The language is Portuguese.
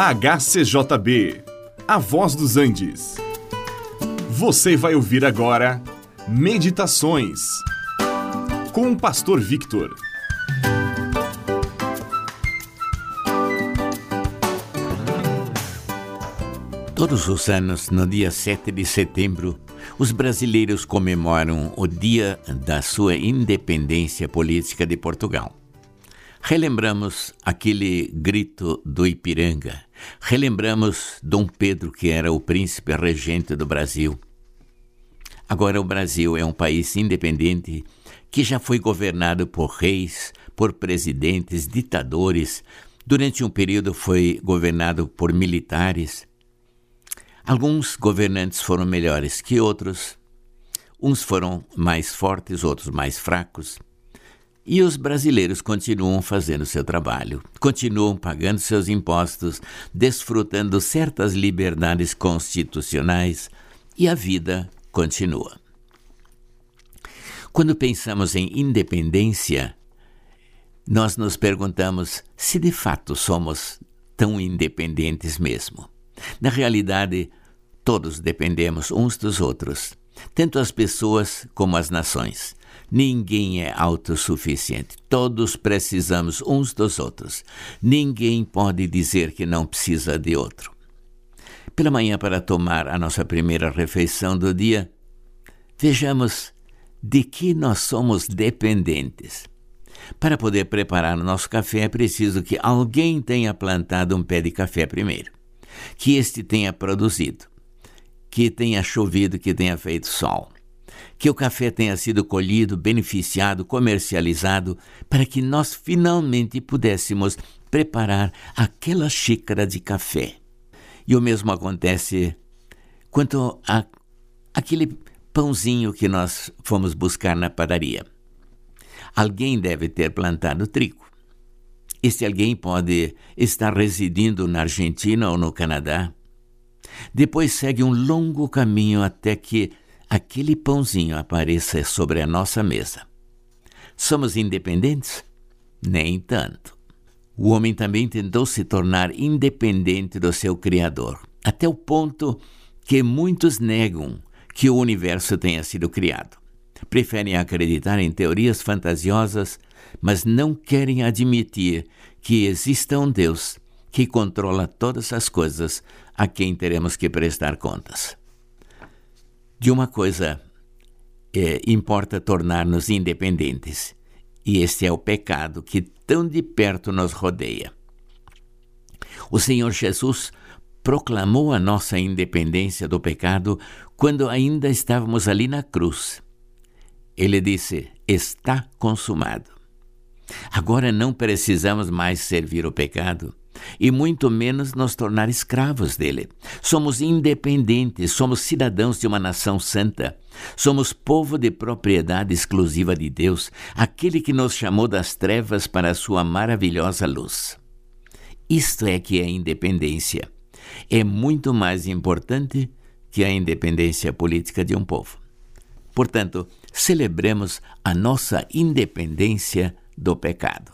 HCJB, A Voz dos Andes. Você vai ouvir agora Meditações com o Pastor Victor. Todos os anos, no dia 7 de setembro, os brasileiros comemoram o dia da sua independência política de Portugal. Relembramos aquele grito do Ipiranga. Relembramos Dom Pedro, que era o príncipe regente do Brasil. Agora, o Brasil é um país independente que já foi governado por reis, por presidentes, ditadores. Durante um período foi governado por militares. Alguns governantes foram melhores que outros. Uns foram mais fortes, outros mais fracos. E os brasileiros continuam fazendo seu trabalho, continuam pagando seus impostos, desfrutando certas liberdades constitucionais e a vida continua. Quando pensamos em independência, nós nos perguntamos se de fato somos tão independentes mesmo. Na realidade, todos dependemos uns dos outros, tanto as pessoas como as nações. Ninguém é autossuficiente. Todos precisamos uns dos outros. Ninguém pode dizer que não precisa de outro. Pela manhã, para tomar a nossa primeira refeição do dia, vejamos de que nós somos dependentes. Para poder preparar o nosso café, é preciso que alguém tenha plantado um pé de café primeiro, que este tenha produzido, que tenha chovido, que tenha feito sol que o café tenha sido colhido, beneficiado, comercializado, para que nós finalmente pudéssemos preparar aquela xícara de café. E o mesmo acontece quanto a aquele pãozinho que nós fomos buscar na padaria. Alguém deve ter plantado trigo. Este alguém pode estar residindo na Argentina ou no Canadá. Depois segue um longo caminho até que aquele pãozinho apareça sobre a nossa mesa. Somos independentes? Nem tanto. O homem também tentou se tornar independente do seu Criador, até o ponto que muitos negam que o universo tenha sido criado. Preferem acreditar em teorias fantasiosas, mas não querem admitir que exista um Deus que controla todas as coisas a quem teremos que prestar contas de uma coisa é, importa tornar-nos independentes, e este é o pecado que tão de perto nos rodeia. O Senhor Jesus proclamou a nossa independência do pecado quando ainda estávamos ali na cruz. Ele disse: Está consumado. Agora não precisamos mais servir o pecado e muito menos nos tornar escravos dele. Somos independentes, somos cidadãos de uma nação santa. Somos povo de propriedade exclusiva de Deus, aquele que nos chamou das trevas para a sua maravilhosa luz. Isto é que é independência. É muito mais importante que a independência política de um povo. Portanto, celebremos a nossa independência do pecado.